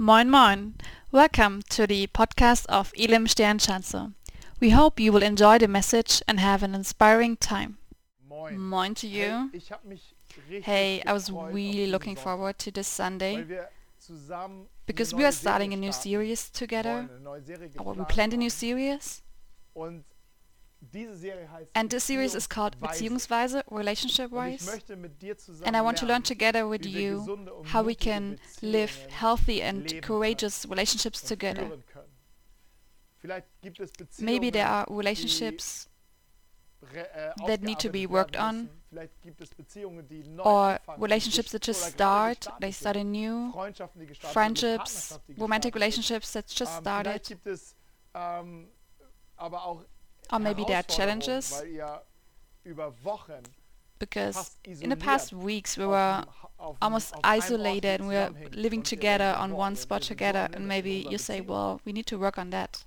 Moin Moin! Welcome to the podcast of Elim Sternschanze. We hope you will enjoy the message and have an inspiring time. Moin. Moin to you. Hey, ich hab mich Hey, I was really looking forward to this Sunday weil wir zusammen because we are starting a new series together. wollen, eine neue Serie Or we planned a new series. And this series is called Beziehungsweise. Relationship Wise. möchte mit dir zusammen And I want to learn together with you how we can live healthy and courageous relationships together. führen können. Vielleicht gibt es Beziehungen, Maybe there are relationships äh, that need to be worked on, müssen. Vielleicht gibt es Beziehungen, die neu or relationships that just start, they start anew, Freundschaften, die gestartet sind, friendships, romantic relationships that just ähm, started, Vielleicht gibt es aber auch or maybe there are challenges weil ihr über Wochen because in the past weeks we were dem Ha- auf dem- almost auf einem Ort isolated and we were living together on one spot wir sind so together and maybe you say, well, we need to work on that.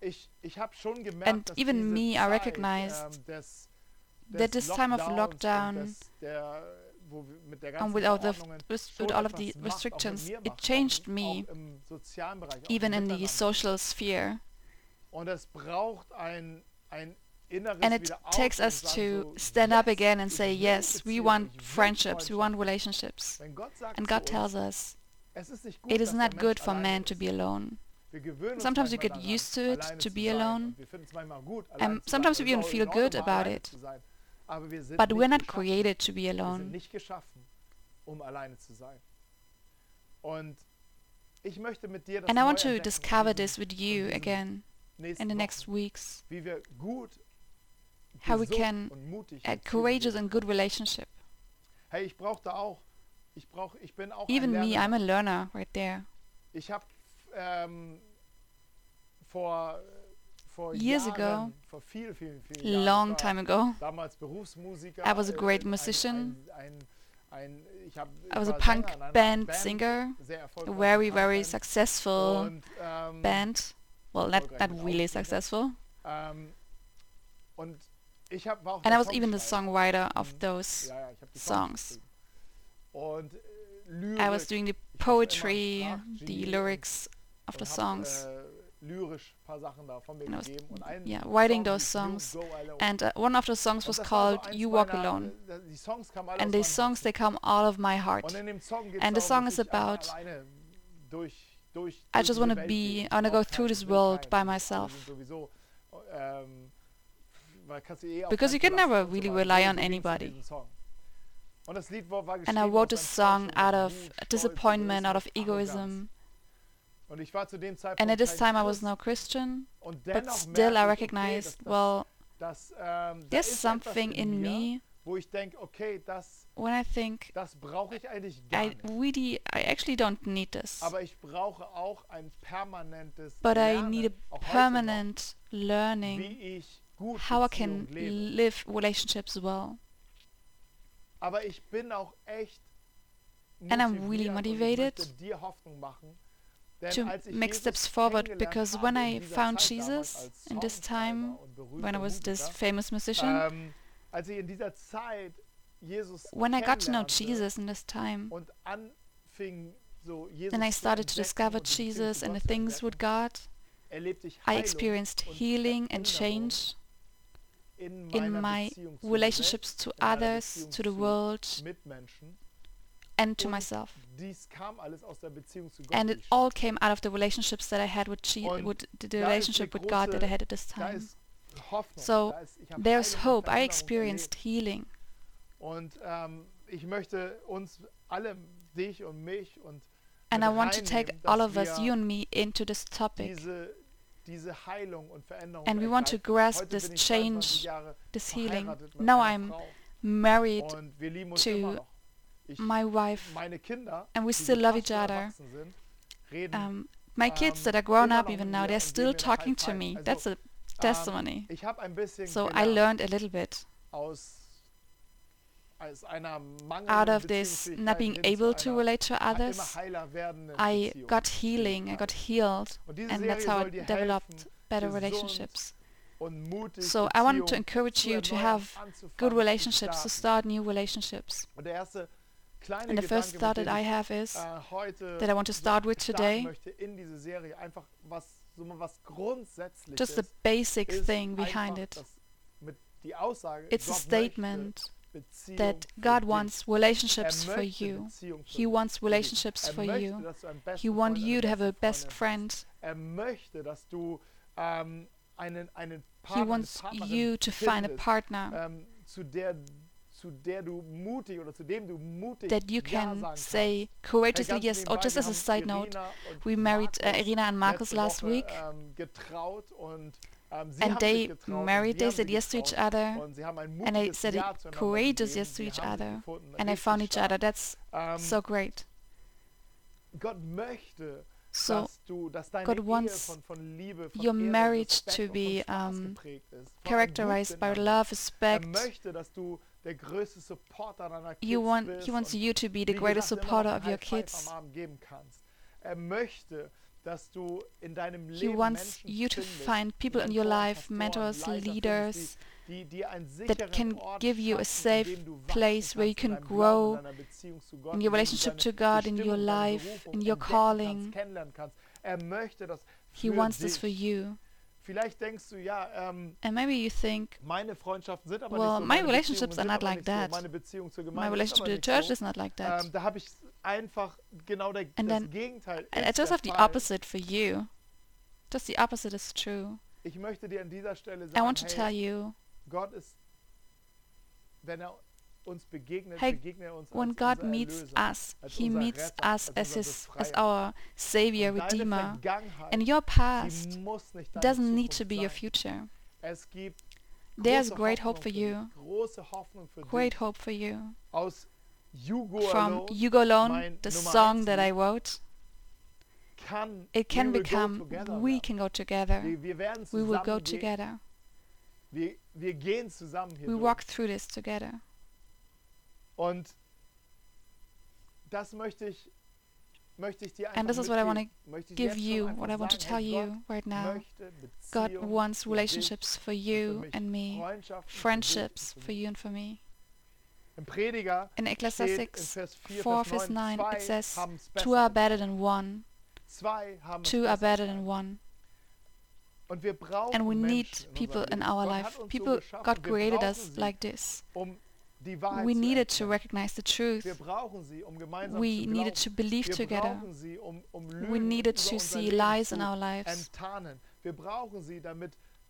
ich, ich habe schon gemerkt, And even me, I recognized ähm, that this time of lockdown des, der, wo wir mit der and with all the Verordnungen res- schon with all of the macht, auch mit restrictions, it changed me, auch im sozialen Bereich, auch even in the social sphere. Und es braucht ein, ein inneres And it takes us to stand up again and say, yes, we want friendships, we want relationships. Wenn Gott sagt And God tells us es ist nicht gut, it is not good for man to be alone. Wir gewöhnen uns Sometimes we get used to it, to be alone. und wir finden es manchmal gut, And sometimes we even feel good about it. zu sein. Aber wir sind But we're not created to be alone. um alleine zu sein. Und ich möchte mit dir das And I want to discover this with you again in the next weeks. wie wir gut, How we can und mutig A courageous and good relationship. Hey, ich brauche da auch. Ich brauche, ich bin auch Even me, I'm a learner right there. Ähm, Years ago, vor viel, vielen, vielen Jahren, Long time ago. I was a great äh, musician. I was a punk Sänger in einer band singer, a very, very successful ähm, band. Well, not, erfolgreich not really successful. Ähm, und ich hab, war auch And I was even the songwriter of Mhm. those. Ja, ja, ich hab die songs. äh, I was doing the Ich war immer poetry, the lyrics of the songs. Äh, lyrisch ein paar Sachen da von mir And I was, gegeben. Und ein yeah, writing those songs. And uh, one of the songs was das war so called You Walk Alone. äh, Die Songs kamen alle And meinem songs, they come out of my heart. Und in dem Song geht's And the song is about- alleine durch, durch, I just wanna be- I wanna go through this world by myself. Because you can never really rely on anybody. And I wrote this song out of disappointment, out of egoism. And at this time I was no Christian, but still I recognized, well, there's something in me wo ich denke, okay, das, when I think das brauche ich eigentlich gar I nicht. really, I actually don't need this. Aber ich brauche auch ein permanentes But I need a permanent learning wie ich gut how I can live relationships well. Aber ich bin auch echt And I'm really motiviert und ich motivated dir Hoffnung machen. Denn to als ich make steps forward because when I found Jesus in this time, when I was this famous musician, ähm, als ich in dieser Zeit Jesus when I got to know Jesus in this time, und anfing so Jesus then I started to discover und die Beziehung Jesus and the things with God. Er I experienced healing and change in, my Beziehung zu mir relationships to selbst, in meiner others, to the world, and to myself. Dies kam alles aus der Beziehung zu Gott. And it all came out of the relationships that I had with, with the, relationship with God that I had at this time. So, da ist, ich habe There's hope. I experienced healing. Und ähm, ich möchte uns alle, dich und mich und And I want to take all of us, you and me, into this topic. diese, diese Heilung und Veränderung And we want to grasp this bin ich 22 change, this healing. Now I'm married und wir uns to. My wife. meine Kinder, and we still love each other. Um, my kids ähm, that are grown up even now, they're still talking to me. That's a ähm, testimony. ich ein So I learned a little bit aus aus einer out of this not being able to relate to others. I got healing, I got healed, and that's how I developed better relationships. So I want to encourage you to have good relationships, to start new relationships. Und der erste kleine And the first thought that I have is äh, that I want to start with today, möchte in diese Serie, einfach was so mal was grundsätzliches. just the basic thing behind it. das mit die Aussage, It's a statement that God wants Er relationships for you. He wants relationships er for you. dass du einen He wants you to have a best friend. Er möchte, dass du ähm, He wants you to find a partner ähm, zu der zu der du mutig oder zu dem du mutig that you can say courageously yes. Or just as a side note, we married uh, Irina and letzte last week, ähm, getraut und ähm, sie and they sich getraut und married. They said yes to each other, und sie haben ein and they said Ja it zueinander courageous yes to each other, and they found each other. That's Ähm, so great. So dass du, dass deine God wants von, von Liebe, von your marriage to be, um, geprägt ist, von einem characterized by love, Er respect. möchte, dass du der größte Supporter deiner Kids You want he wants you to be the greatest supporter of your kids. Am Abend geben kannst. Möchte, dass du in deinem He wants you to find people in your life, mentors, leaders, die, die dir einen that can give you a safe dem du wachsen place where you can grow in deiner Beziehung zu Gott, in in your relationship to God, in your life, in your calling. Kannst, kennenlernen kannst. Er He wants this for you. Vielleicht denkst du, ja, ähm, And maybe you think, meine Freundschaften sind aber Well, my relationships are not like that. meine Beziehung zur my relationship to the church is not like that. Einfach genau der, And das then Gegenteil. Ist just have the opposite for you. Just the opposite is true. Ich möchte dir an dieser Stelle I want to tell you, Gott ist, wenn er uns begegnet, Hey, begegnet er uns when God unser meets Erlöser, us, He meets Retter, us as His, as our Savior, Und Redeemer. And your past doesn't need to be your future. Es gibt There's great hope for you. große Hoffnung für Great hope for you. Aus From You Go Alone, the song that I wrote, it can become We. Can Go Together. We will go together. Wir, wir gehen zusammen hier We walk through this together. Und das möchte ich, möchte ich dir And this is what I want to mitgeben. Möchte ich give you, what I want to tell you right now. God wants relationships for dich und für you and me, Freundschaften für dich friendships for you and for me. In Ecclesiastes Vers 4, 4, verse 9, 9, it says, Two are better than one, Zwei haben es two are better than one. Und wir brauchen And we need people in our life. hat uns so People. God created us like this. um We needed to recognize the truth. Wir brauchen sie, um We needed to believe together. um We needed to see lies in our lives.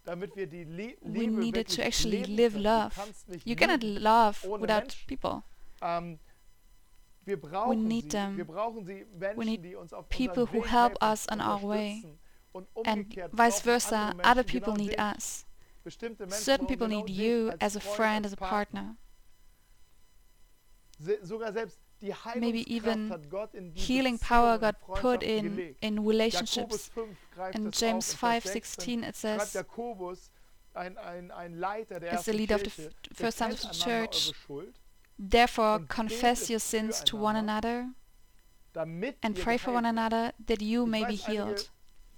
Enttarnen. Wir brauchen sie, damit, damit wir die Lie We needed to actually live love. Du kannst nicht You cannot love without people. Ähm, wir brauchen need sie. them. Wir brauchen sie Menschen, need die uns auf people who help us on our way. Und And vice versa, other people need us. Certain people need you as a friend, as a partner. Se sogar selbst die Maybe even hat Gott in die Healing power got put in in relationships. In James auf, 16 5:16 it says, as the leader of the first times of the church, Therefore confess your sins to one another and pray for one another that you may be healed.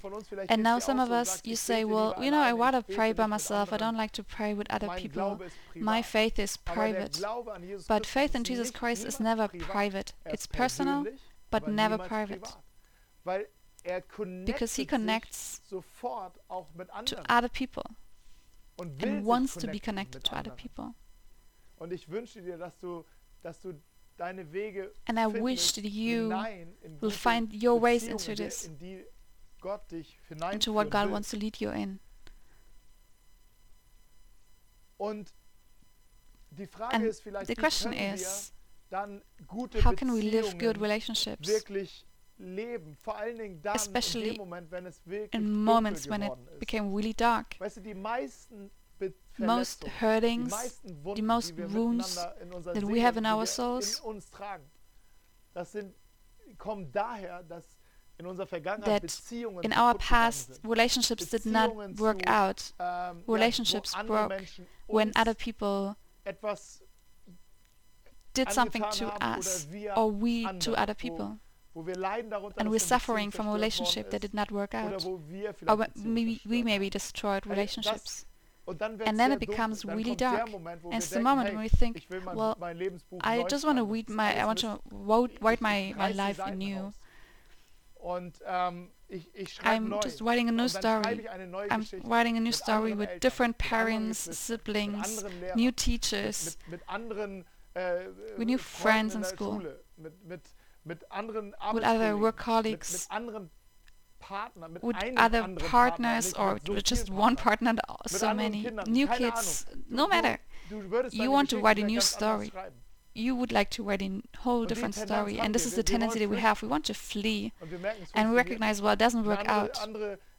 Von uns vielleicht And now some of us, you say, well, you know, I rather pray by myself. I don't like to pray with other people. My faith is private. Glaube an Jesus But faith in Jesus Christ is never private. It's personal, but never private. er Because he connects sofort auch mit to other people and wants to be connected to other people. Und ich wünsche dir, dass du, dass du deine Wege And I wish that you will find your ways into this, into what God wants to lead you in. Und die Frage And ist vielleicht, the question is, wir dann gute how can we live good relationships leben? Vor allen Dingen dann in Especially dem Moment, wenn es in moments when it became really dark? Weißt du, die meisten Most hurtings meisten Wunden, most wounds that we have in our souls, in uns tragen, das sind, kommen daher, dass in unserer Vergangenheit that in our past, relationships did not work out Ähm, relationships ja, wo andere broke when other people did something to us or we to other people. wo wir leiden darunter, And we're suffering from a relationship that did not work out. Or we- we maybe destroyed relationships. Und dann wird's And then it becomes really dark. And it's the moment when we think, ich will mein, well, I just want to read my, I want to write my, my life anew. Ähm, I'm neu. just writing a new und dann schreibe story. ich eine neue I'm writing a new story with different parents, siblings, new teachers. anderen äh, äh, With new friends in school. Mit, mit, mit with other work colleagues, mit anderen Partnern, mit with other partners, or with just one partner, so many new kids, no matter. Du, du würdest You want to write a new story. You would like to write a whole different story, and this is the tendency that we have. We want to flee, Und wir merken, es and we recognize, well, it doesn't work out.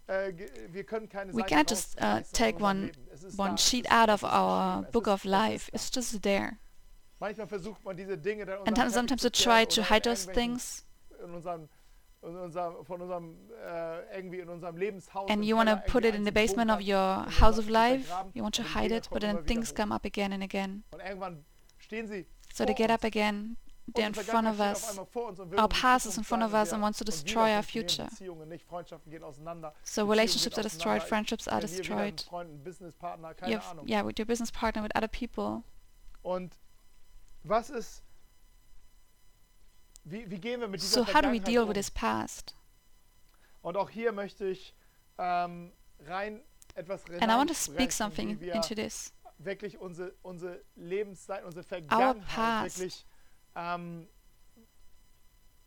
äh, ge- wir können keine We cannot just uh, take one Leben. Es ist one sheet out of our book of life. It's just there. Manchmal versucht man diese Dinge dann And sometimes to try to hide those things, in unserem, in unserem, von unserem äh, irgendwie in unserem Lebenshaus and you want to put it in the basement of your house of life. You want to hide it, but then things come up again and again. Und irgendwann stehen sie So they get up again. They're in front of Vergangenheit steht auf us. einmal vor uns und will Our past is in front of us and wants to destroy our future. Beziehungen nicht, Freundschaften gehen auseinander. So relationships are destroyed, friendships are Wenn wir wieder mit destroyed. You have, yeah, with your business partner, with other people. Und was ist, wie, wie gehen wir mit dieser So how do we deal um? with this past? Und auch hier möchte ich ähm, rein etwas And I want to speak something into this. Wirklich unsere, unsere Lebenszeit, unsere Vergangenheit wirklich, ähm,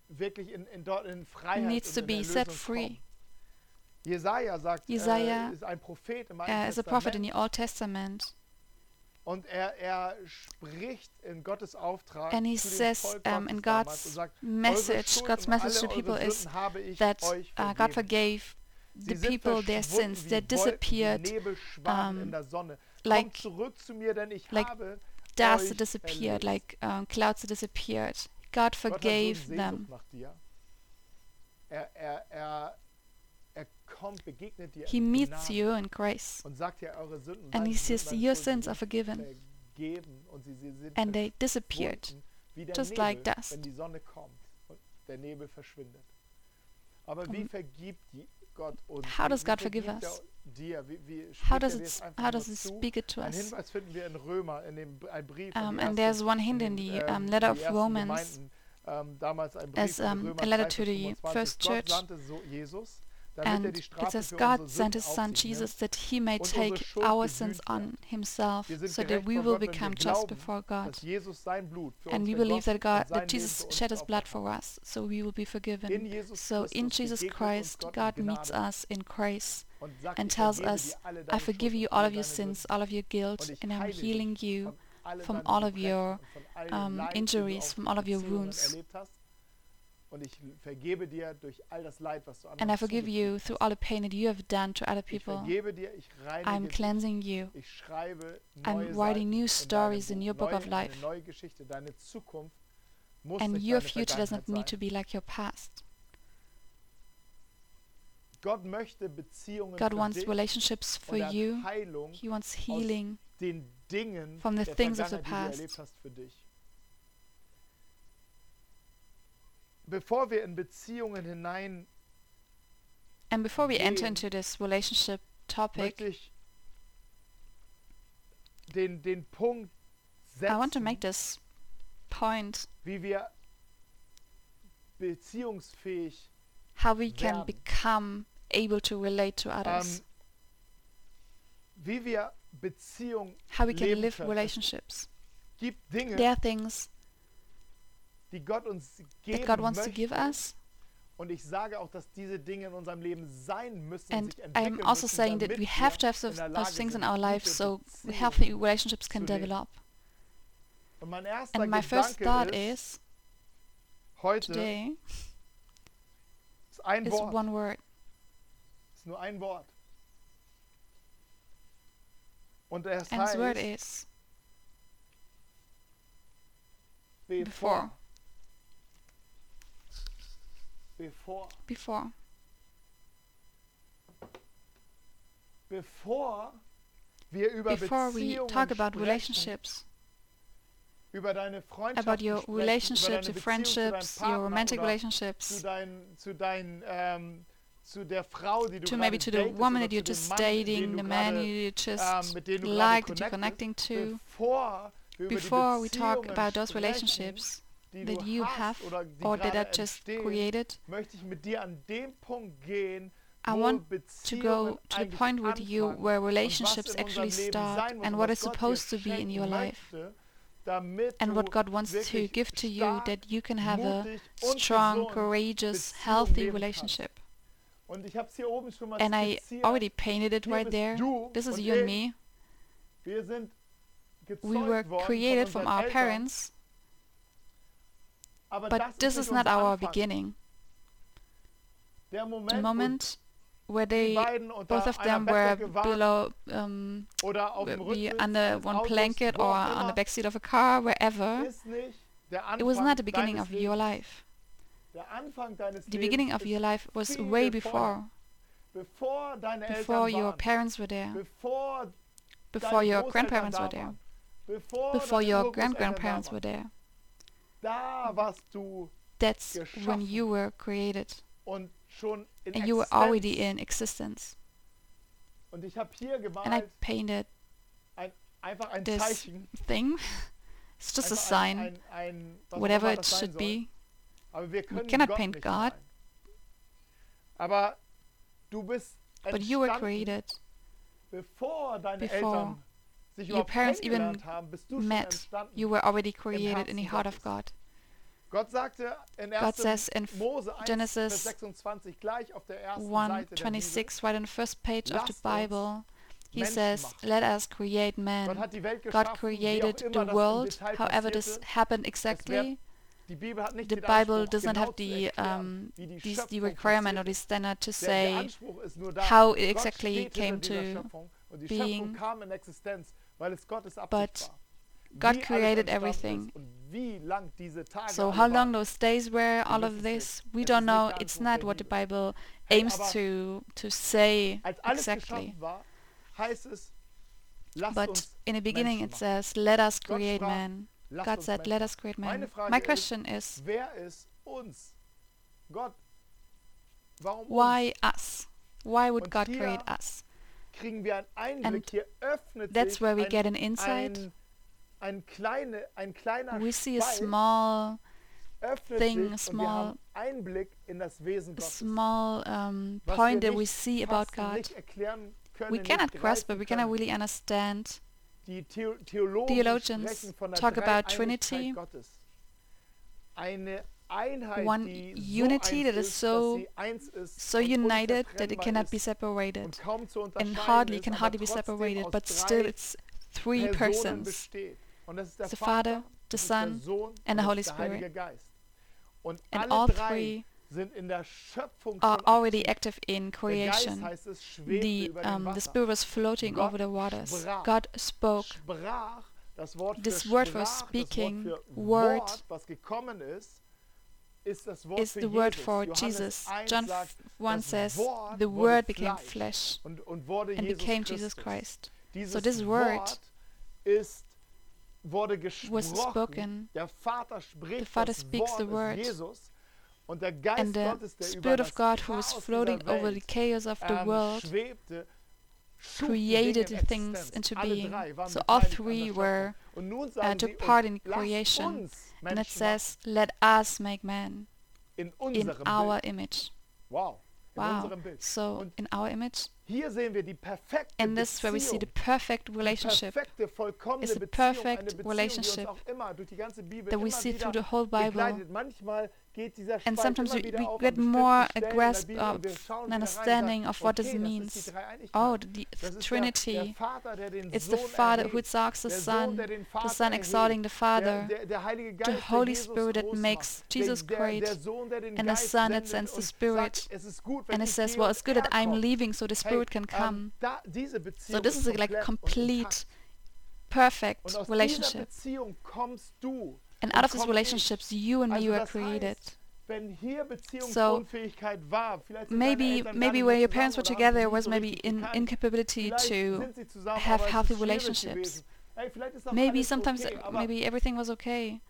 wirklich in, in, dort in Freiheit Needs und to be set free. Jesaja sagt, Jesaja, äh, ist ein Prophet im Alten Uh, a prophet in the Old Testament, und er, er spricht in Gottes Auftrag and he says um, Gottes in God's sagt, message, God's message to people is that uh, God forgave the people their sins. They disappeared um, in der Sonne. Like- zurück zu mir, denn ich like habe dust disappeared, erlöst. like um, clouds disappeared. God so forgave them. Er, er, er, er kommt, He in meets you in grace, und sagt dir, eure and he says, Your sins are forgiven. und sie, sie sind And they disappeared. just Nebel, like dust. wenn die Sonne kommt und der Nebel verschwindet. Aber wie vergibt Gott uns? how does God forgive er us? Dir? Wie, wie How er does it? How does zu? speak it to us? Hinweis in Römer, in dem ein Brief. Um, and there's one hint in the ähm, um, letter of Romans ähm, damals ein Brief as um, a letter to the first church. Sandte so Jesus, damit er And die it says God sent his son auf sich nimmt. Jesus that he may take our sins on himself so that we will Gott, wenn wir become just before God. dass Jesus sein Blut für And we believe that God, that Jesus shed his blood for us, so we will be forgiven. So in Jesus Christ, God meets us in grace and tells us, I forgive you all of your sins, all of your guilt, and I'm healing you from all of your, und von all dem um, Leid, die du injuries, from all of your wounds. And I forgive you through all the pain that you have done to other Ich people. vergebe dir, ich reinige I'm cleansing you. Ich schreibe I'm writing new stories in your book of life. Eine neue Geschichte, deine Zukunft muss And your future does not need to be like your past. Gott möchte Beziehungen God wants relationships for er you. He wants healing den Dingen from the things of the Vergangenheit, die du past. Bevor wir in Beziehungen hinein And before we enter into this relationship topic, den, den Punkt I want to make this point wie wir beziehungsfähig how we can werden. become able to relate to others, ähm, wie wir Beziehung how we can live können. relationships. Es gibt Dinge, There are things die Gott uns geben that God wants to give us, Und ich sage auch, dass diese Dinge in unserem Leben sein müssen, and sich I'm also müssen, saying that we have to have those, those things in our lives so healthy relationships can develop. Und mein erster And my first thought ist, is heute today ist ein is Wort, one word, ist nur ein Wort. Und es and this word heißt, is bevor. Before. Before. Wir über Before we talk about relationships, über deine about your relationships, your friendships, your romantic relationships, zu deinen, zu deinen, ähm, zu der Frau, die to maybe to the woman that you're just dating, the man you just ähm, mit dem du like, that you're connecting to. bevor wir über die Before we talk about those relationships that you have or that are just created, möchte ich mit dir an den Punkt gehen, I want to go to the point with you where relationships actually start and what is supposed to be in your life and what God wants to give to you that you can have a strong, courageous, healthy relationship. Und ich habe es hier oben schon mal And I already painted it right there. This is you and me. Wir sind gezeugt We were created from our parents, but this is not our beginning. The moment where they, both of them were below, um, oder auf dem be under one blanket or on the backseat of a car, wherever, ist nicht der it was not the beginning of your life. Der Anfang deines The beginning of your life was way before, before your parents were there, before your grandparents were there, before your Urgroßeltern grand-grandparents were there. Da warst du That's when you were created und schon in and you were already in existence. Und ich habe hier And I painted ein, einfach ein this Zeichen. thing. It's just a sign, Ein, ein, whatever it should be. Aber wir können cannot Gott paint God. Aber du bist But you were created, before Eltern sich your parents even kennengelernt haben, bist du schon met. You were already created in the heart of God. Gott sagte in God says in Genesis Vers 26, gleich auf der ersten Seite der Bibel, 126, right on the first page of the Bible, he says. Let us create man. hat die Welt God created the immer das im world, however this happened exactly. Die Bibel hat nicht The Bible does not have the, um, these, the requirement or the standard to say Anspruch ist nur da. how it exactly came to being. Schöpfung kam in Existenz, weil es Gottes Absicht But. God created everything. Ist und wie lang diese Tage So how long those days were, all of this, we don't know. It's not what the Bible aims to to say exactly. geschaffen war, heißt es, lasst But in the beginning it says, "Let us create man." God said, "Let us create man." My question is, Wer ist uns? Why us? Why would God create us? Kriegen wir einen Einblick. And Hier öffnet That's sich where we ein, get an insight. ein, ein, kleine, ein kleiner We see a small, thing, wir small- Einblick in das Wesen Gottes. small um, point that we see about God. Nicht erklären können, We cannot grasp it. We cannot really understand. Die Theologen Theologians talk about Trinity. Eine One unity that is so- dass sie eins ist So united that it cannot be separated, und kaum zu unterscheiden and hardly can hardly be separated. But still, it's three persons. besteht. Und das ist der The Father, the das ist der Son, and the Holy das ist der Heilige Spirit. And all three sind in der Schöpfung are already active in creation. heißt es, schwebte The um, the Spirit was floating over the waters. God spoke. Sprach, das Wort This word for speaking, das Wort für word, Is the word for Jesus. John 1 says, "The Word became flesh und, und wurde and became Jesus Christ." So this word Wort ist wurde gesprochen. spoken. Der Vater The Father speaks the word. Jesus und der Geist And the Gottes, der Spirit of God who was floating over the chaos of the ähm, world schwebte, schuf die created the in things into being. So all three were. Uh, took part in creation. And it says, "Let us make man in in our image." Wow, Wow. So in our image, hier sehen wir die and this is where we see the perfect relationship perfekte, vollkommene It's a Beziehung, perfect relationship die uns auch immer durch die ganze Bibel that we see through the whole Bible. Begleitet. Manchmal geht dieser And sometimes we, we get more a bestimmten Stellen in der grasp of und wir schauen an wieder rein und understanding of what this means. Oh, the Das ist der, der Trinity. Vater, der den It's the Father who exalts the Son, Sohn, der den the Son exalting the Father, the Holy Spirit that makes Jesus great, der, der Sohn, der den and the Son that sends the Spirit. sagt, es ist gut, wenn and it says, well, it's good that I'm leaving so the Spirit can ähm, come. da, diese Beziehung So this is a like complete, perfect Und aus dieser relationship. And out of these relationships, you and me were created. So maybe maybe when your parents were together, it was maybe an in incapability to have healthy relationships. Maybe sometimes maybe everything was okay,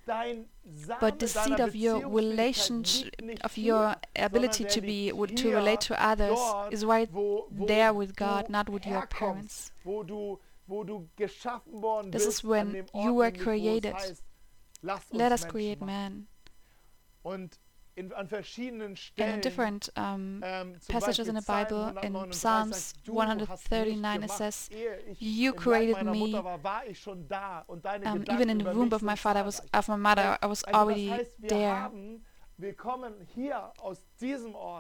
but the seed of your relationship, of your ability to be to relate to others, is right there with God, not with your parents. This is when you were created. Let us create man. in different um, passages in the Bible, in Psalms 139, it says, "You created me." Um, even in the womb of my father, I was of my mother, I was already there.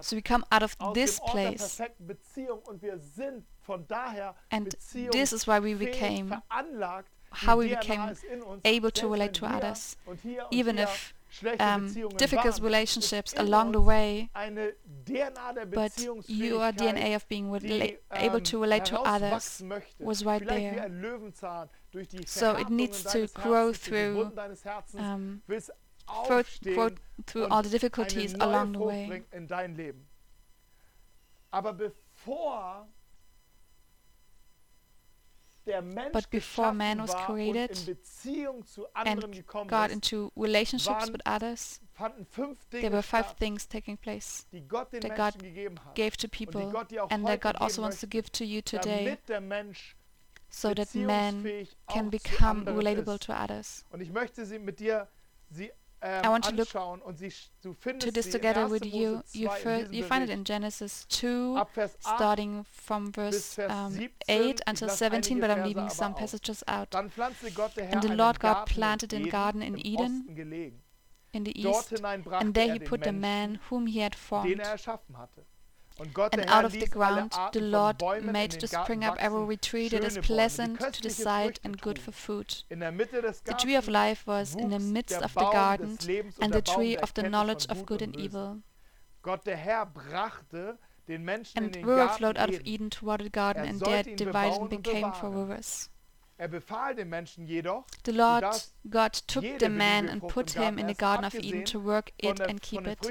So we come out of this place. And this is why we became how we became able to relate to others, even if um, difficult relationships along the way, but your DNA of being able to relate to others was right there. So it needs to grow through, um, grow, grow through all the difficulties along the way. But before man was created and got into relationships with others, there were five things taking place that God gave to people and that God also wants to give to you today so that man can become relatable to others um, I want to look to this together with you. You first you find it in Genesis 2, starting from verse um, 8 until 17, but I'm leaving some passages out. And the Lord God planted a garden in Eden, in the east, and there he put the man whom he had formed. And out of the ground the Lord made to spring up every tree that is pleasant to the sight and good for food. The tree of life was in the midst of the garden, and the tree of the knowledge of good and evil. And River flowed out of Eden toward the garden, and there divided and became four rivers. The Lord God took the man and put him in the Garden of Eden to work it and keep it.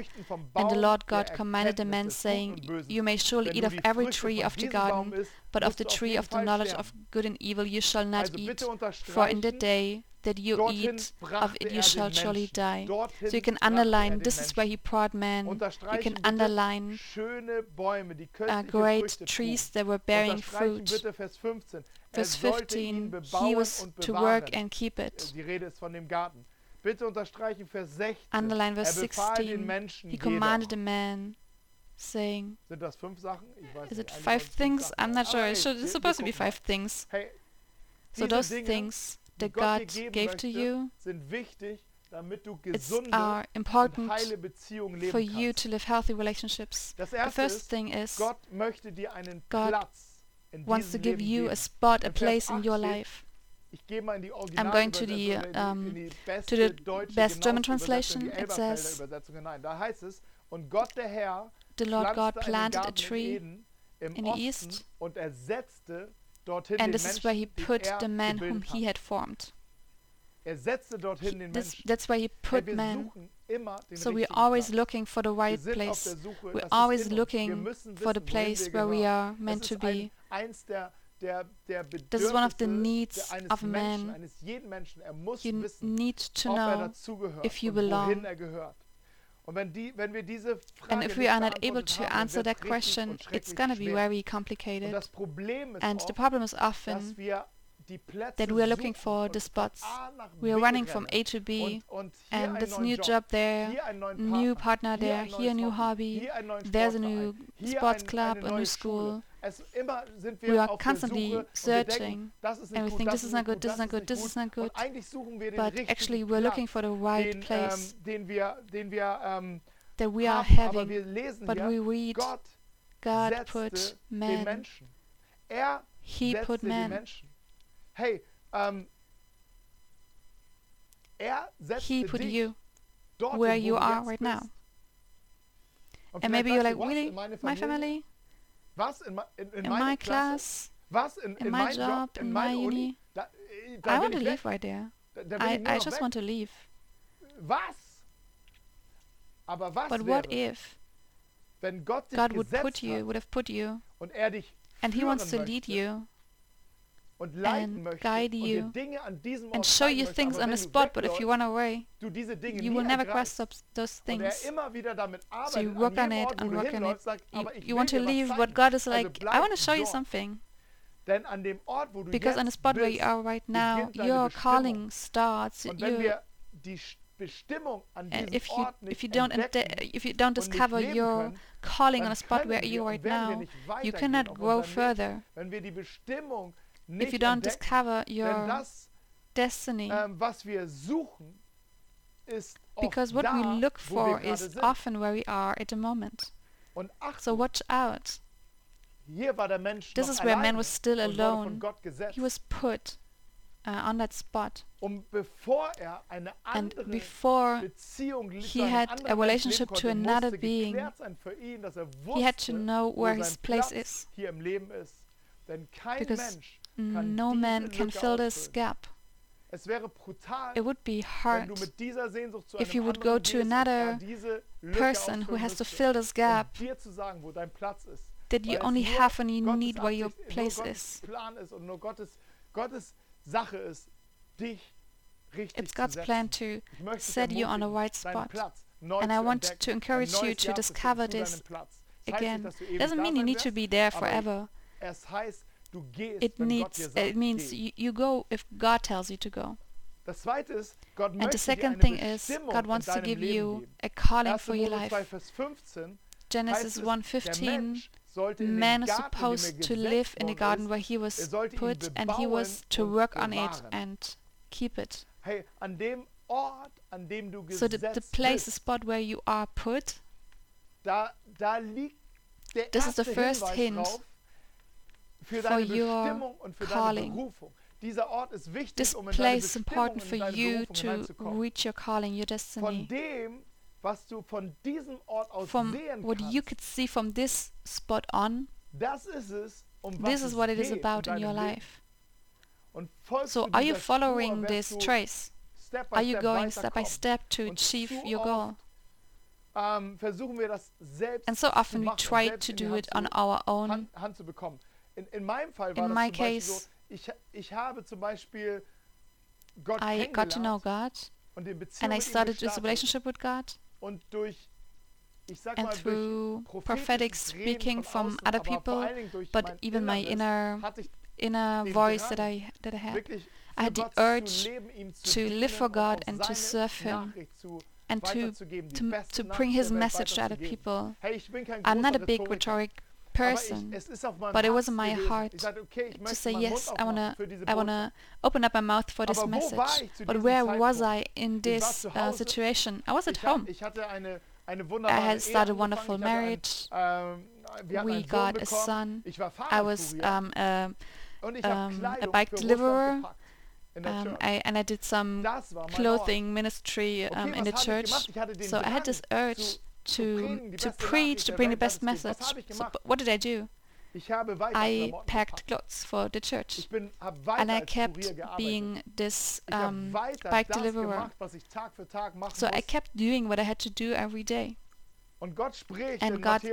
And the Lord God commanded the man, saying, You may surely eat of every tree of the garden, but of the tree of the knowledge of good and evil you shall not eat, for in the day that you eat of it you shall surely die. So you can underline, this is where he brought man. You can underline uh, great trees that were bearing fruit. Verse 15, he was to work and keep it. Underline verse 16, he commanded a man saying, is it five things? I'm not sure. It's supposed to be five things. So those things that God gave to you, it's are important for you to live healthy relationships. The first thing is, God wants to give you a spot, a place in your life. I'm going to the um, to the best German translation. It says, "The Lord God planted a tree in the east and this is where he put the man whom he had formed. He, this, that's where he put man. So we're always looking for the right place. We're always looking for the place where we are meant to be. This is one of the needs of man. You need to know if you belong and if we are not able to answer that question, it's going to be very complicated. And the problem is often that we are looking for the spots. We are running from A to B, and it's a new job there, new partner there, here a new hobby, there's a new sports club, a new school. We are constantly searching, and we think this is not good, this is not good, this is not good. But actually, we're looking for the right place that we are having. But we read, God put man. He put man. Hey, um, he put you where you are right now. And maybe you're like, really? My family? in, my class? in, my job? In my uni? I want to leave right there. I, I just want to leave. but what if God would put you, would have put you, and He wants to lead you ergreifst. grasp those, those Und er things. immer wieder damit So arbeitet, you an work on jedem it Ort, wo and du work on it. sagt, You, aber ich you will want to leave what God is like, I want to show you something. Denn an dem Ort, wo du Because on the spot where you are right now, your calling starts. Und wenn wir die Bestimmung an and diesem if you if you don't if you don't discover your calling on a spot where you are right now, you cannot grow further. Wenn wir die Bestimmung If you don't discover your das, destiny, ähm, was wir suchen, ist because what da, we look for is sind. often where we are at the moment. Und So watch out. hier war der Mensch This is where man was still alone. von Gott gesetzt, He was put uh, on that spot, um bevor er eine and before Beziehung he had a relationship to another being, für ihn, dass er he had to know where his place Platz is. hier im Leben ist. Denn kein Because No man can fill this gap. Es wäre brutal, It would be hard du mit dieser Sehnsucht zu if you would go to another er person who has to fill this gap um dir zu sagen, wo dein Platz ist. that you only have when you need where your place is. Plan ist und nur Gottes, Gottes Sache ist, dich richtig It's God's plan to Ich möchte dich set you on a right spot. And I want to encourage you to discover this deinem Platz. Das heißt again. nicht, dass du ewig Doesn't mean you need to be there forever. Es heißt, du gehst, It needs. sagt, It means you, you go if God tells you to go. Das zweite ist, Gott And the second thing is, God wants to give you a calling for your life. Genesis heißt es, der 1:15. Mensch sollte in Man is Garten, in dem er supposed to live in the garden where he er was put, and he was to work on it and keep it. Hey, an dem Ort, an dem du So the, the place, the spot where you are put, da, da liegt der This is the first hint for deine your Bestimmung und für calling. deine Ort ist wichtig, this place is important for you to reach your calling, your Von destiny. dem, was du von diesem Ort aus From sehen what you could see from this spot on, das ist es, um this is what it is about in your life. Und So are you following this trace? Step Are you going step by step to achieve your goal? ähm, wir das And so often we try to do it on our own. Hand, Hand zu bekommen. In, in meinem Fall war In das my zum Beispiel case, so, ich, ich habe zum Beispiel Gott I got to know God und in Beziehung and I started this relationship with God und durch, ich sag and mal, durch through prophetic speaking von from other people, allen Dingen durch but even my inner inner voice that I that I had I had the urge zu leben, ihm zu to live for God and to serve Him and to to, to bring His message to other people. Hey, ich bin kein I'm not a big rhetoric person, ich, es ist auf meinem but it was in my heart Ich sagte, okay, ich to say yes. I wanna aufmachen für diese I wanna open up my mouth for this Aber wo war message. But where was I in this uh, situation? I was at home. ich hatte eine, eine I had started a wonderful Ich hatte ein, marriage. We got a son. I was um, uh, ich habe um, a bike deliverer, Russland gepackt in der um, I, and I did some das war mein Ort. clothing ministry um, in the church. gemacht? Ich hatte den So I had this urge to to preach, to bring the best message. So, what did I do? Ich habe weiter I packed clothes for the church, Ich bin, habe weiter and I kept being this um, bike deliverer. gemacht, was ich Tag für Tag machen So I kept doing what I had to do every day. And God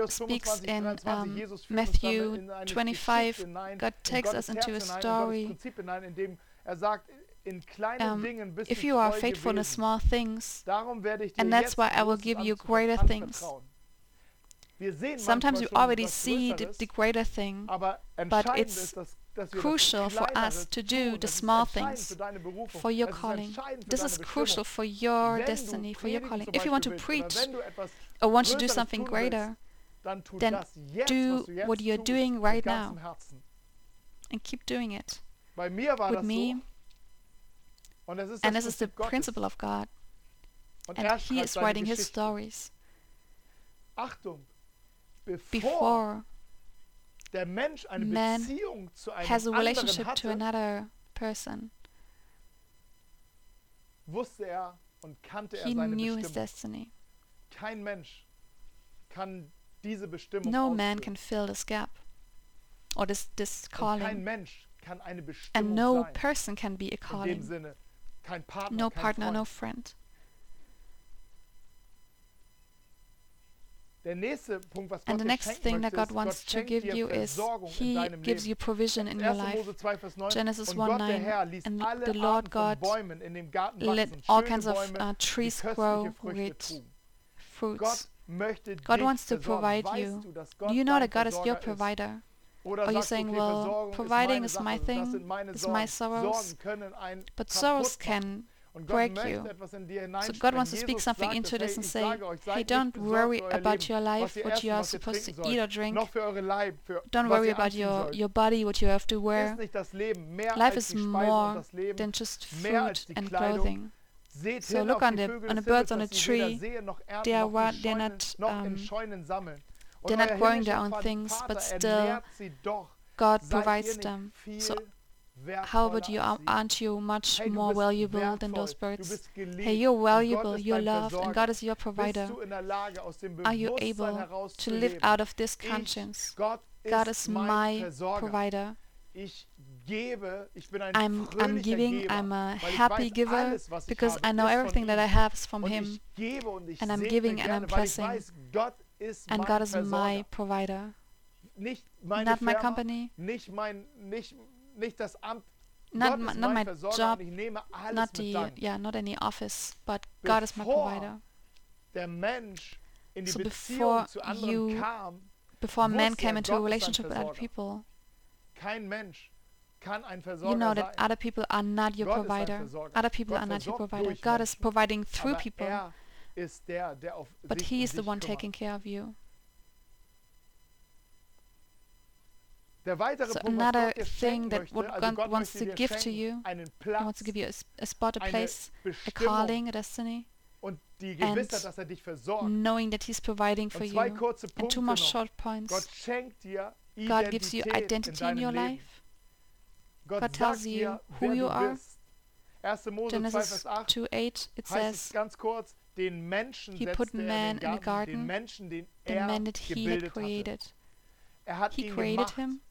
speaks in um, Matthew uns damit in eine 25. God takes us into a Herz hinein, in Gottes story. Prinzip hinein, in dem sagt, in kleinen Um, If you are faithful in small things, Darum werde ich dir and that's why I will give you greater things. anvertrauen. Wir sehen sometimes you already see the, the greater thing, but it's ist, dass, dass wir crucial for us to do the small things für deine Berufung. for your calling. This is crucial for your destiny, for your calling. If you want to preach oder wenn du etwas or want to do something greater, then do was du jetzt what you're doing right now. And keep doing it. Bei mir war With me, and this is the principle of God. Und And er He is writing His stories Achtung, bevor before der Mensch eine man Beziehung zu einem has a relationship to another person. wusste er und kannte er He seine knew his destiny. Kein Mensch kann diese Bestimmung No man can fill this gap or this this Und kein calling, no partner, no friend. And the next thing that God wants to give you is He gives you provision in your life. Genesis 1 9. And the Lord God let all kinds of uh, trees grow with fruits. God wants to provide you. Do you know that God is your provider? Are you saying, well, providing is my thing, is my sorrows, but sorrows can break you. So God wants to speak something into this and say, hey, don't worry about your life, what you are supposed to eat or drink. Don't worry about your, your body, what you have to wear. Life is more than just food and clothing. So look on the, on the birds on the tree. They are, they are not um, they're not growing their own things, but still God provides them. So how about you? Um, aren't you much more valuable than those birds? Hey, you're valuable, you're loved, and God is your provider. Are you able to live out of this conscience? God is my provider. I'm, I'm giving, I'm a happy giver because I know everything that I have is from Him. And I'm giving and I'm blessing and God is my provider. not my company. Not, my, not my job. Not the, yeah, not any office, but God is my provider. so before you, before man came into a relationship with other people, you know that other people are not your provider. Other people are not your provider. God is providing through people but He is the one taking care of you. So another thing that what God wants to give to you, He wants to give you a, a spot, a place, a calling, a destiny, and knowing that He's providing for you. And two more short points. God gives you identity in your life. God tells you who you are. Genesis 2:8 it says he put man in a garden, the man that he had created. he created him.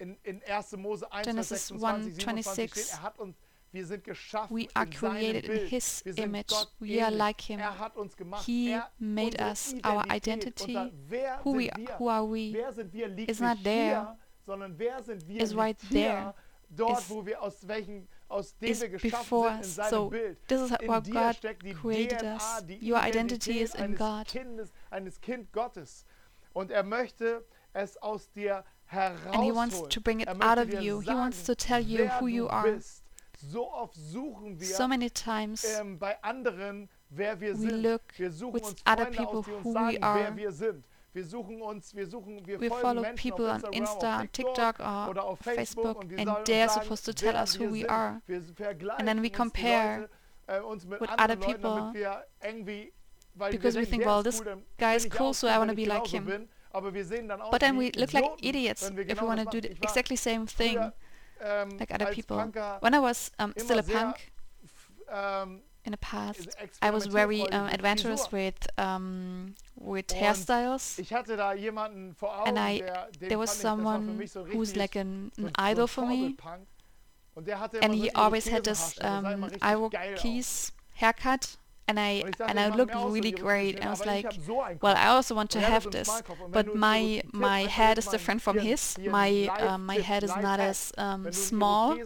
In, in 1. Mose 1, Genesis 1, 26. we are created in his image. We are like him. He made us our identity. Who, we, who are we? Is not there. Is right there. Dort, is Aus is before. So this is how God created us. Your identity is in God. And he wants to bring it out of you. He wants to tell you who you are. So oft suchen wir so many times we look with other people wer wir sind. We follow people on Insta, on TikTok, or uh, on Facebook, and they're supposed to tell us who we are. And then we compare with other people because we think, well, this guy is cool, so I want to be like him. But then we look like idiots if we want to do the exactly same thing like other people. When I was um, still a punk, in the past, I was very um, adventurous with um, with und hairstyles. Augen, and I, der, there was someone so who's like an, an idol for me. And he always had this um, Iroquois haircut. And I and I looked really great. I was like, well, I also want to have this, but my my uh, head is different from his. My my head is not as um, small.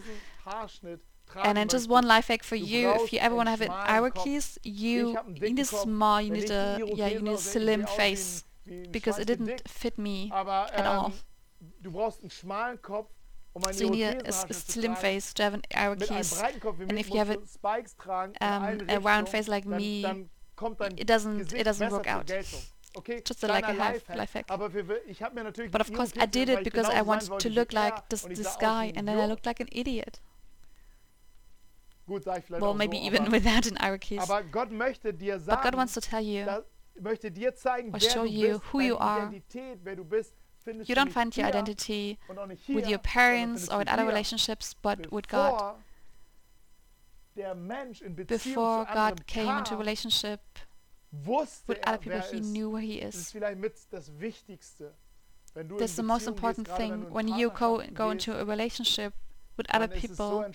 And then just one life hack for you: if you ever want to have an hour kiss, you need a small, you need a yeah, you need a slim face because it didn't fit me at all. So you need a, a, a slim face to have an hour kiss, and if you have a, um, a round face like me, it doesn't it doesn't work out. Okay, just a, like a life, life hack. But of course, I did it because I wanted to look like this, this guy, and then I looked like an idiot well, maybe even without an arrow but God wants to tell you or show you who you are. You don't find your identity with your parents or in other relationships, but with God. Before God came into relationship with other people, he knew where he is. That's the most important thing when you go, go into a relationship it's other people.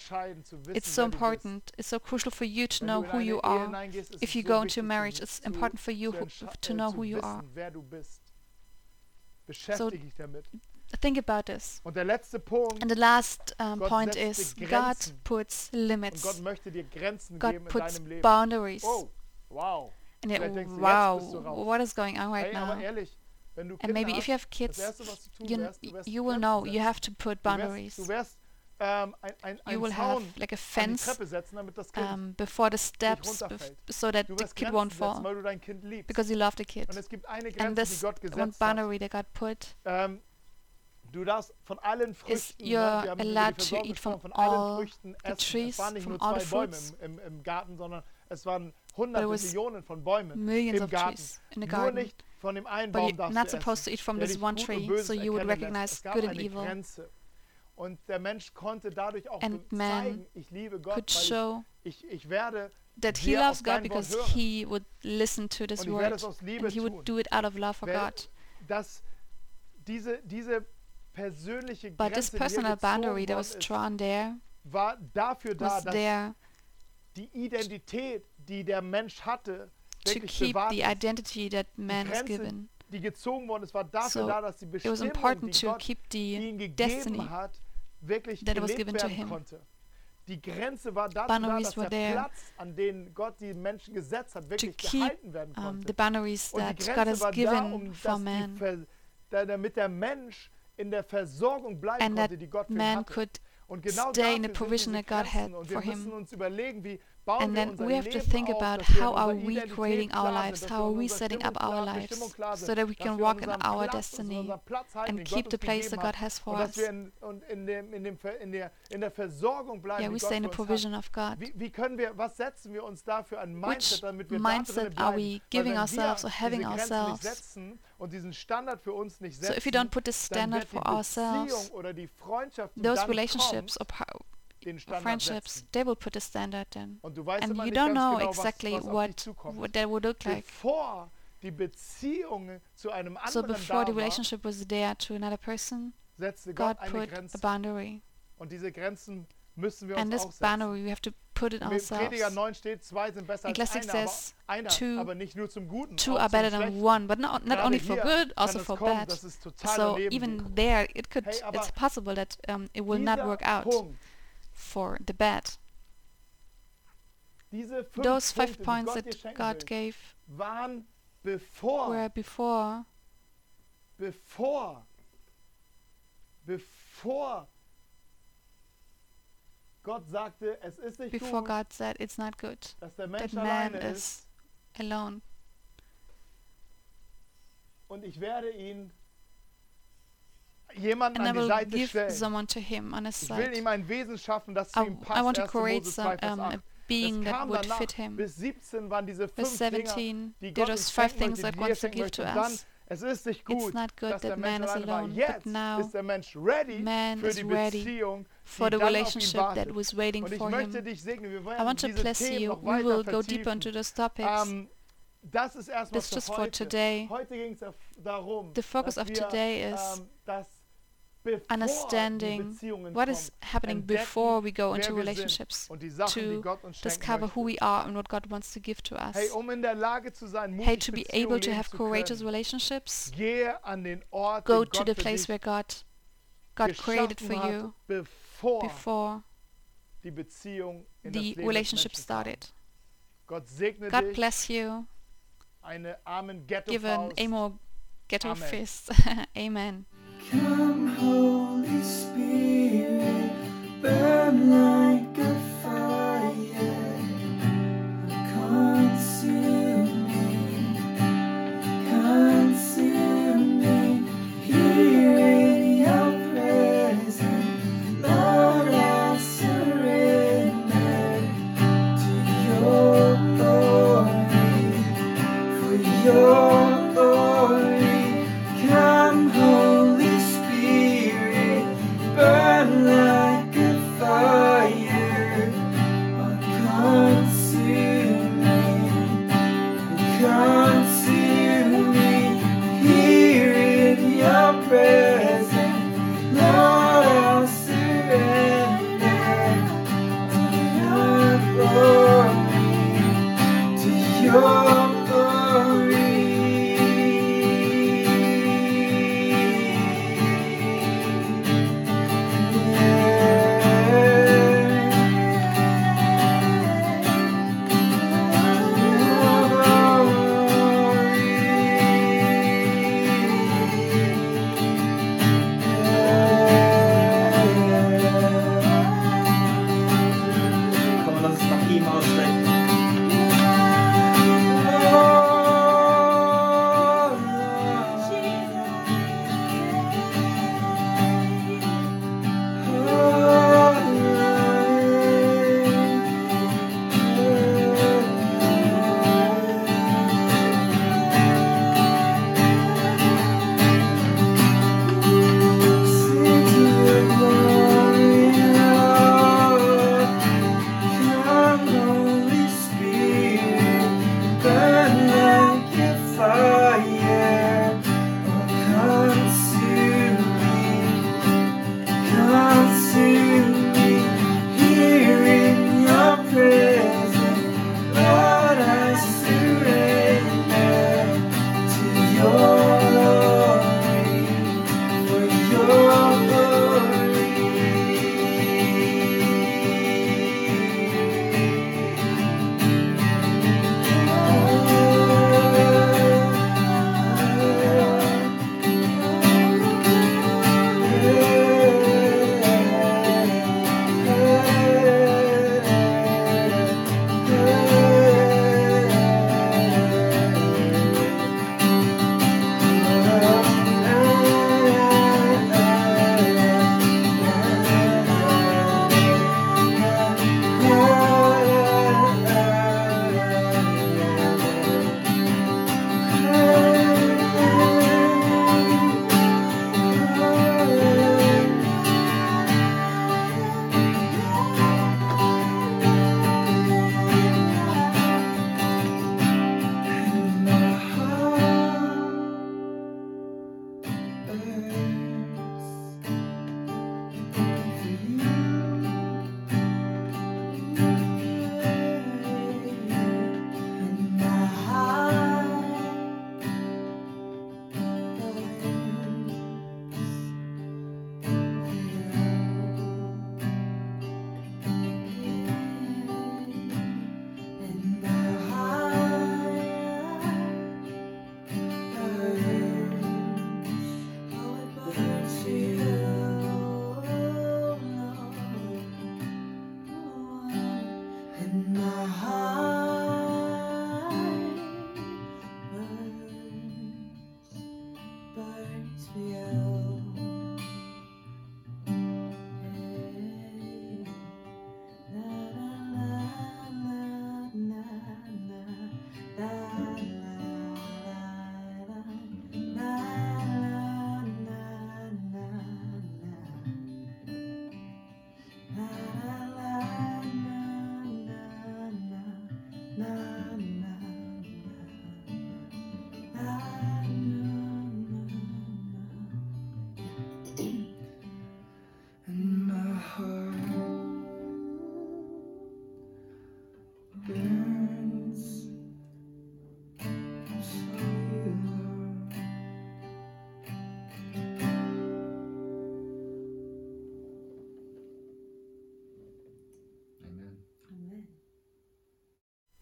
It's so important. It's so crucial for you to know who you are. If you go into marriage, it's important for you zu, who, entscha- to äh, know who you are. wer du bist. Beschäftige dich damit. Think about this. Und der letzte Punkt, And the last um, point is God puts limits. Gott möchte dir Grenzen God puts boundaries. Oh, wow. And you Vielleicht denkst du, wow, jetzt bist du raus. what is going on right now? ehrlich, wenn du And maybe if you have kids, Erste, was du tun you, wirst, du wirst you will know you have to put boundaries. Ähm, You will have like a fence setzen, damit das Kind um, before the steps so that the kid won't fall weil du dein Kind because you love the kid. Und es gibt eine And this one boundary that God put Ähm, du von allen is you're wir haben über die allowed to eat from gesprochen, von allen all the trees, Es waren nicht from all the fruits. But it was Millionen von Bäumen millions of trees in the garden. nicht von dem einen But you're not supposed to eat from this one tree, so you would recognize good and evil. Und der Mensch konnte dadurch auch and man could show that he loves God because he would listen to this word and he would do it out of love for God. but this personal boundary that was drawn there was there to keep the identity that man is given. so die was important to keep the destiny wirklich that was given to him. konnte. Die Grenze war dazu Boundaries da, dass der Platz, an den Gott die Menschen gesetzt hat, wirklich keep gehalten werden um, the boundaries Und die that God has war da, given um for man, da, damit der Mensch in der Versorgung bleiben and konnte, die Gott für ihn hatte. could Und genau stay in the provision that God had for him. überlegen, wie And then we have to think about how are we creating our lives, how are we setting up our lives Bestimmung klar sind, so that we can walk in our Platz, dass wir destiny unseren Platz halten, and keep the place that God has for us. wir in, und in, dem, in, dem, Ver- in, der, in der Versorgung bleiben, Yeah, we stay in the provision of God. Wie, wie können wir, was setzen wir uns da für ein Which Mindset, damit wir da drinnen mindset are we giving ourselves or having ourselves? und diesen Standard für uns nicht So if we don't put dann standard for ourselves, Beziehung oder die Freundschaft, die those relationships or par- den Standard friendships, they will put a standard then. Und du weißt And you don't know exactly what, what that would look like. Die Beziehung zu einem So before the relationship was there to another person, God put a boundary. Und diese Grenzen müssen wir And this boundary, we have to put it ourselves. 9 steht, zwei sind besser Ecclesiastes says, two- aber nicht nur zum Guten, Two are better than one, but not, not only for good, also for bad. dass es total So even there, it could, it's possible that um, it will not work out for the bad. Those five points that God gave were before, bevor, bevor Gott sagte, es ist nicht before God said it's not good that man is alone. und ich werde ihn jemanden And I an die will Seite give stellen. someone to him on his Ich will side. ihm ein Wesen schaffen, das zu I, ihm I want to create some, um, a being that would fit him. bis 17 waren diese fünf Dinge, 17, die there was five things that God er wants to give to us. es ist nicht It's gut, not good dass der that Mensch man is alleine war. alone, but Jetzt now ist der Mensch ready man für is die ready Beziehung, for the dann auf ihn relationship that was waiting for him. dich segnen. Wir I want to bless Themen you. We will go deeper into those topics. Ähm, das ist erstmal That's für just for today. Heute darum, The focus of wir, today is die understanding what is happening before we go into relationships und die Sachen, die to Gott uns schenken discover who we are and what God wants to give to us. Hey, um in der Lage zu sein, Hey, to be able to have courageous relationships, gehe an den Ort, go to the place where God God created for you before die Beziehung in the relationship started. God bless you. Give an Faust. amo ghetto Amen. fist. Amen. Come, Holy Spirit, burn like a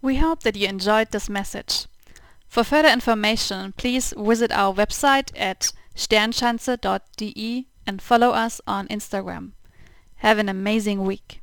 We hope that you enjoyed this message. For further information, please visit our website at sternschanze.de and follow us on Instagram. Have an amazing week.